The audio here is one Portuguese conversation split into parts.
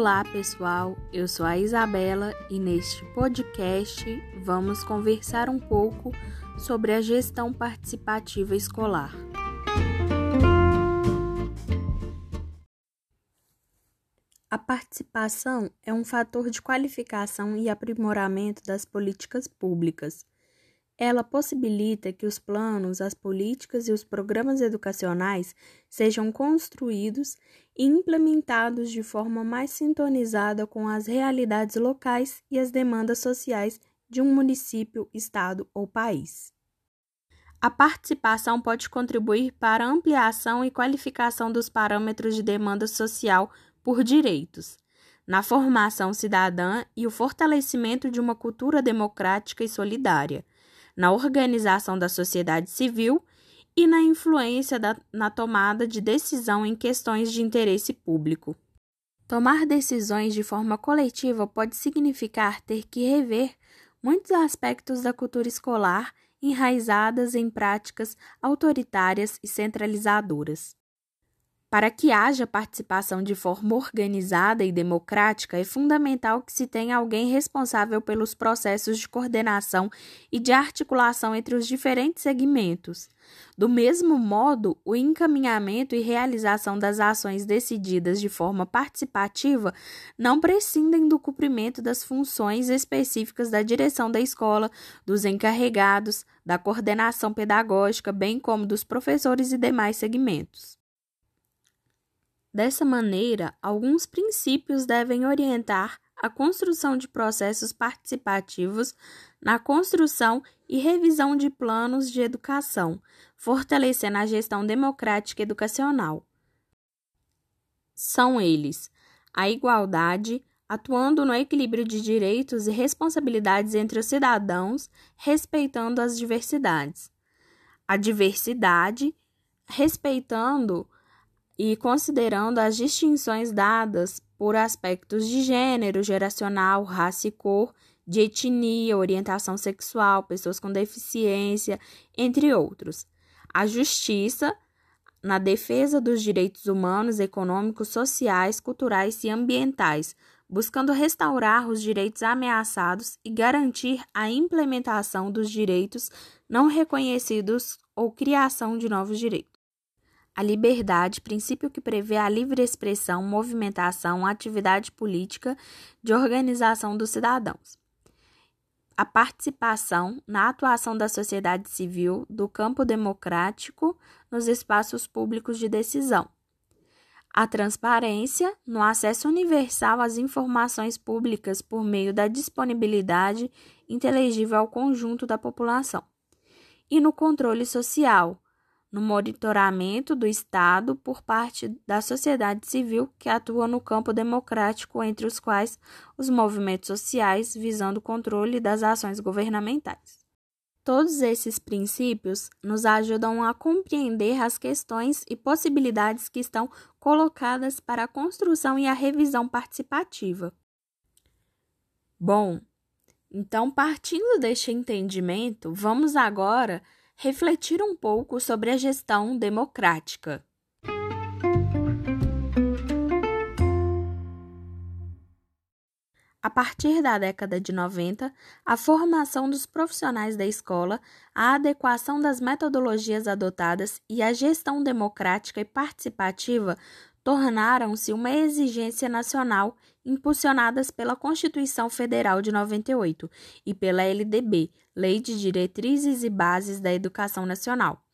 Olá, pessoal. Eu sou a Isabela e neste podcast vamos conversar um pouco sobre a gestão participativa escolar. A participação é um fator de qualificação e aprimoramento das políticas públicas ela possibilita que os planos, as políticas e os programas educacionais sejam construídos e implementados de forma mais sintonizada com as realidades locais e as demandas sociais de um município, estado ou país. A participação pode contribuir para a ampliação e qualificação dos parâmetros de demanda social por direitos, na formação cidadã e o fortalecimento de uma cultura democrática e solidária na organização da sociedade civil e na influência da, na tomada de decisão em questões de interesse público. Tomar decisões de forma coletiva pode significar ter que rever muitos aspectos da cultura escolar enraizadas em práticas autoritárias e centralizadoras. Para que haja participação de forma organizada e democrática, é fundamental que se tenha alguém responsável pelos processos de coordenação e de articulação entre os diferentes segmentos. Do mesmo modo, o encaminhamento e realização das ações decididas de forma participativa não prescindem do cumprimento das funções específicas da direção da escola, dos encarregados, da coordenação pedagógica, bem como dos professores e demais segmentos. Dessa maneira, alguns princípios devem orientar a construção de processos participativos na construção e revisão de planos de educação, fortalecendo a gestão democrática educacional. São eles: a igualdade, atuando no equilíbrio de direitos e responsabilidades entre os cidadãos, respeitando as diversidades. A diversidade, respeitando e considerando as distinções dadas por aspectos de gênero, geracional, raça e cor, de etnia, orientação sexual, pessoas com deficiência, entre outros. A justiça na defesa dos direitos humanos, econômicos, sociais, culturais e ambientais, buscando restaurar os direitos ameaçados e garantir a implementação dos direitos não reconhecidos ou criação de novos direitos. A liberdade, princípio que prevê a livre expressão, movimentação, atividade política de organização dos cidadãos. A participação na atuação da sociedade civil, do campo democrático, nos espaços públicos de decisão. A transparência no acesso universal às informações públicas por meio da disponibilidade inteligível ao conjunto da população. E no controle social no monitoramento do Estado por parte da sociedade civil que atua no campo democrático, entre os quais os movimentos sociais visando o controle das ações governamentais. Todos esses princípios nos ajudam a compreender as questões e possibilidades que estão colocadas para a construção e a revisão participativa. Bom, então, partindo deste entendimento, vamos agora refletir um pouco sobre a gestão democrática. A partir da década de 90, a formação dos profissionais da escola, a adequação das metodologias adotadas e a gestão democrática e participativa tornaram-se uma exigência nacional impulsionadas pela Constituição Federal de 98 e pela LDB, Lei de Diretrizes e Bases da Educação Nacional,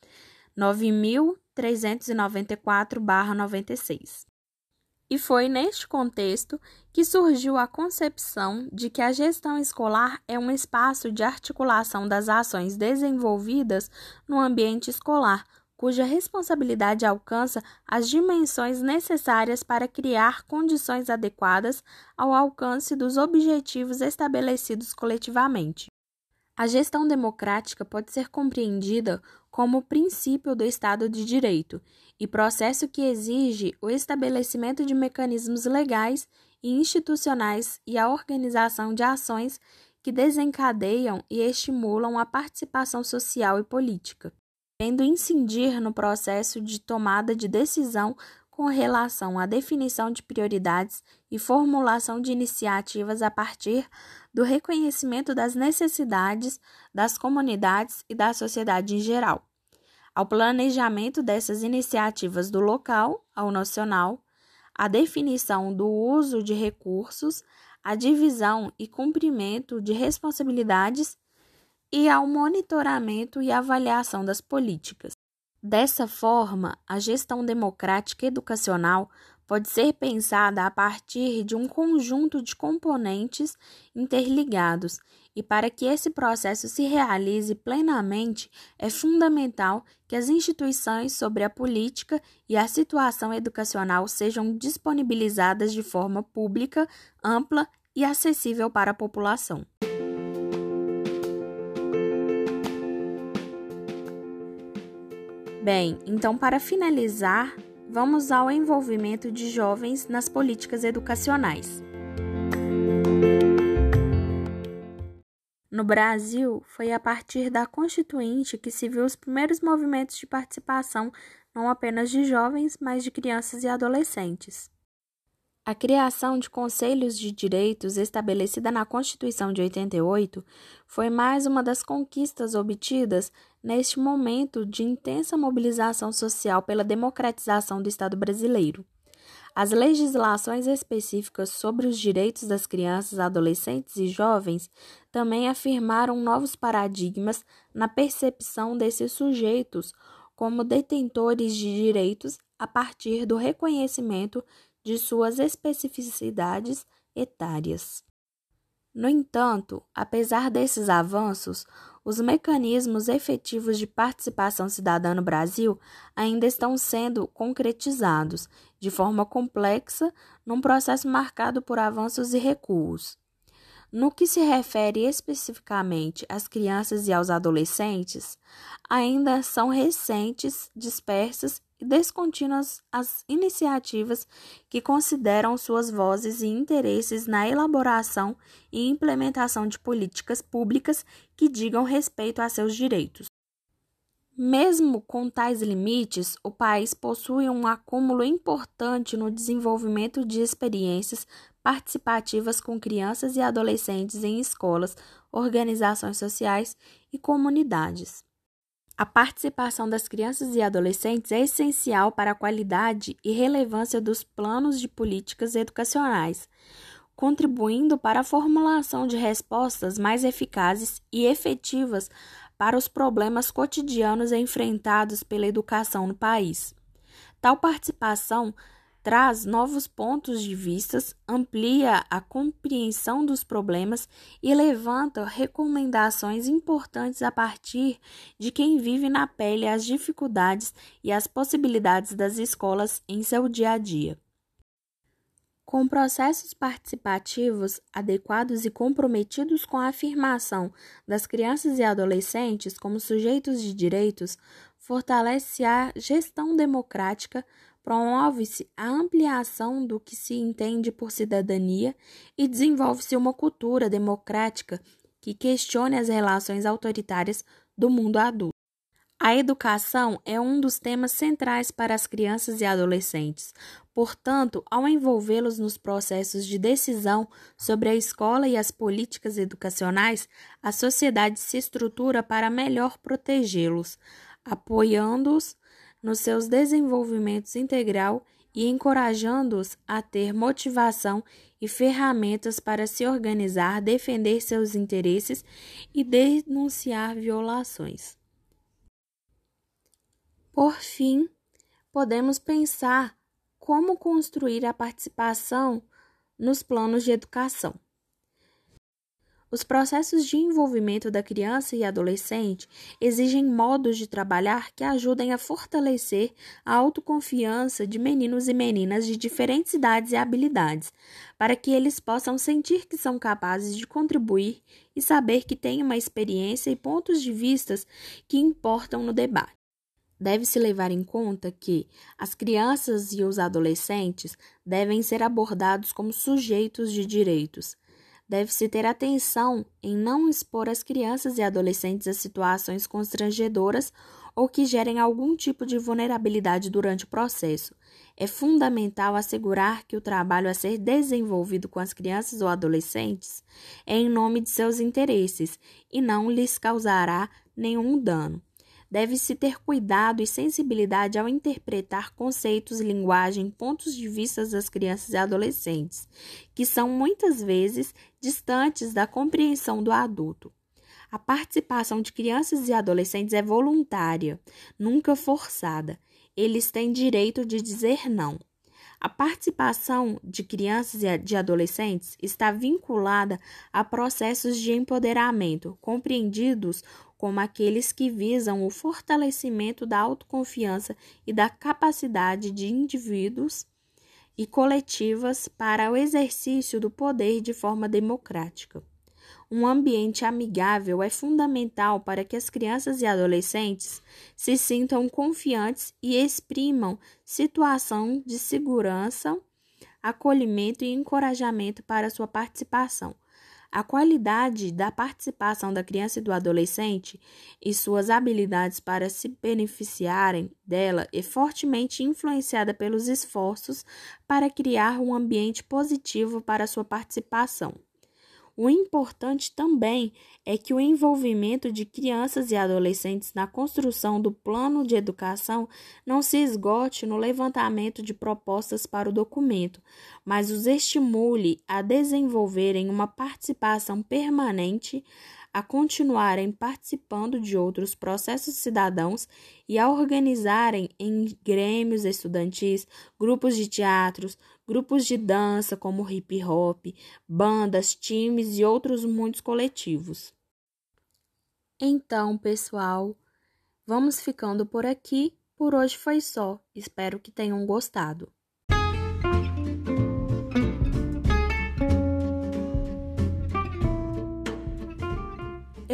9394-96. E foi neste contexto que surgiu a concepção de que a gestão escolar é um espaço de articulação das ações desenvolvidas no ambiente escolar, cuja responsabilidade alcança as dimensões necessárias para criar condições adequadas ao alcance dos objetivos estabelecidos coletivamente. A gestão democrática pode ser compreendida como princípio do Estado de Direito e processo que exige o estabelecimento de mecanismos legais e institucionais e a organização de ações que desencadeiam e estimulam a participação social e política querendo incidir no processo de tomada de decisão com relação à definição de prioridades e formulação de iniciativas a partir do reconhecimento das necessidades das comunidades e da sociedade em geral, ao planejamento dessas iniciativas do local ao nacional, a definição do uso de recursos, a divisão e cumprimento de responsabilidades e ao monitoramento e avaliação das políticas. Dessa forma, a gestão democrática educacional pode ser pensada a partir de um conjunto de componentes interligados, e para que esse processo se realize plenamente, é fundamental que as instituições sobre a política e a situação educacional sejam disponibilizadas de forma pública, ampla e acessível para a população. Bem, então para finalizar, vamos ao envolvimento de jovens nas políticas educacionais. No Brasil, foi a partir da Constituinte que se viu os primeiros movimentos de participação não apenas de jovens, mas de crianças e adolescentes. A criação de conselhos de direitos estabelecida na Constituição de 88 foi mais uma das conquistas obtidas neste momento de intensa mobilização social pela democratização do Estado brasileiro. As legislações específicas sobre os direitos das crianças, adolescentes e jovens também afirmaram novos paradigmas na percepção desses sujeitos como detentores de direitos a partir do reconhecimento de suas especificidades etárias. No entanto, apesar desses avanços, os mecanismos efetivos de participação cidadã no Brasil ainda estão sendo concretizados de forma complexa num processo marcado por avanços e recuos. No que se refere especificamente às crianças e aos adolescentes, ainda são recentes, dispersas descontínuas as iniciativas que consideram suas vozes e interesses na elaboração e implementação de políticas públicas que digam respeito a seus direitos. Mesmo com tais limites, o país possui um acúmulo importante no desenvolvimento de experiências participativas com crianças e adolescentes em escolas, organizações sociais e comunidades. A participação das crianças e adolescentes é essencial para a qualidade e relevância dos planos de políticas educacionais, contribuindo para a formulação de respostas mais eficazes e efetivas para os problemas cotidianos enfrentados pela educação no país. Tal participação traz novos pontos de vista, amplia a compreensão dos problemas e levanta recomendações importantes a partir de quem vive na pele as dificuldades e as possibilidades das escolas em seu dia a dia. Com processos participativos adequados e comprometidos com a afirmação das crianças e adolescentes como sujeitos de direitos, fortalece a gestão democrática promove-se a ampliação do que se entende por cidadania e desenvolve-se uma cultura democrática que questione as relações autoritárias do mundo adulto. A educação é um dos temas centrais para as crianças e adolescentes. Portanto, ao envolvê-los nos processos de decisão sobre a escola e as políticas educacionais, a sociedade se estrutura para melhor protegê-los, apoiando-os nos seus desenvolvimentos integral e encorajando-os a ter motivação e ferramentas para se organizar, defender seus interesses e denunciar violações. Por fim, podemos pensar como construir a participação nos planos de educação. Os processos de envolvimento da criança e adolescente exigem modos de trabalhar que ajudem a fortalecer a autoconfiança de meninos e meninas de diferentes idades e habilidades, para que eles possam sentir que são capazes de contribuir e saber que têm uma experiência e pontos de vistas que importam no debate. Deve-se levar em conta que as crianças e os adolescentes devem ser abordados como sujeitos de direitos deve-se ter atenção em não expor as crianças e adolescentes a situações constrangedoras ou que gerem algum tipo de vulnerabilidade durante o processo. É fundamental assegurar que o trabalho a ser desenvolvido com as crianças ou adolescentes é em nome de seus interesses e não lhes causará nenhum dano. Deve-se ter cuidado e sensibilidade ao interpretar conceitos, linguagem, pontos de vista das crianças e adolescentes, que são muitas vezes distantes da compreensão do adulto. A participação de crianças e adolescentes é voluntária, nunca forçada. Eles têm direito de dizer não. A participação de crianças e de adolescentes está vinculada a processos de empoderamento, compreendidos como aqueles que visam o fortalecimento da autoconfiança e da capacidade de indivíduos e coletivas para o exercício do poder de forma democrática. Um ambiente amigável é fundamental para que as crianças e adolescentes se sintam confiantes e exprimam situação de segurança, acolhimento e encorajamento para sua participação. A qualidade da participação da criança e do adolescente e suas habilidades para se beneficiarem dela é fortemente influenciada pelos esforços para criar um ambiente positivo para sua participação. O importante também é que o envolvimento de crianças e adolescentes na construção do plano de educação não se esgote no levantamento de propostas para o documento, mas os estimule a desenvolverem uma participação permanente a continuarem participando de outros processos cidadãos e a organizarem em grêmios estudantis, grupos de teatros, grupos de dança como hip hop, bandas, times e outros muitos coletivos. Então, pessoal, vamos ficando por aqui. Por hoje foi só. Espero que tenham gostado.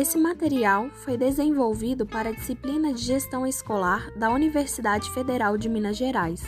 Esse material foi desenvolvido para a disciplina de gestão escolar da Universidade Federal de Minas Gerais.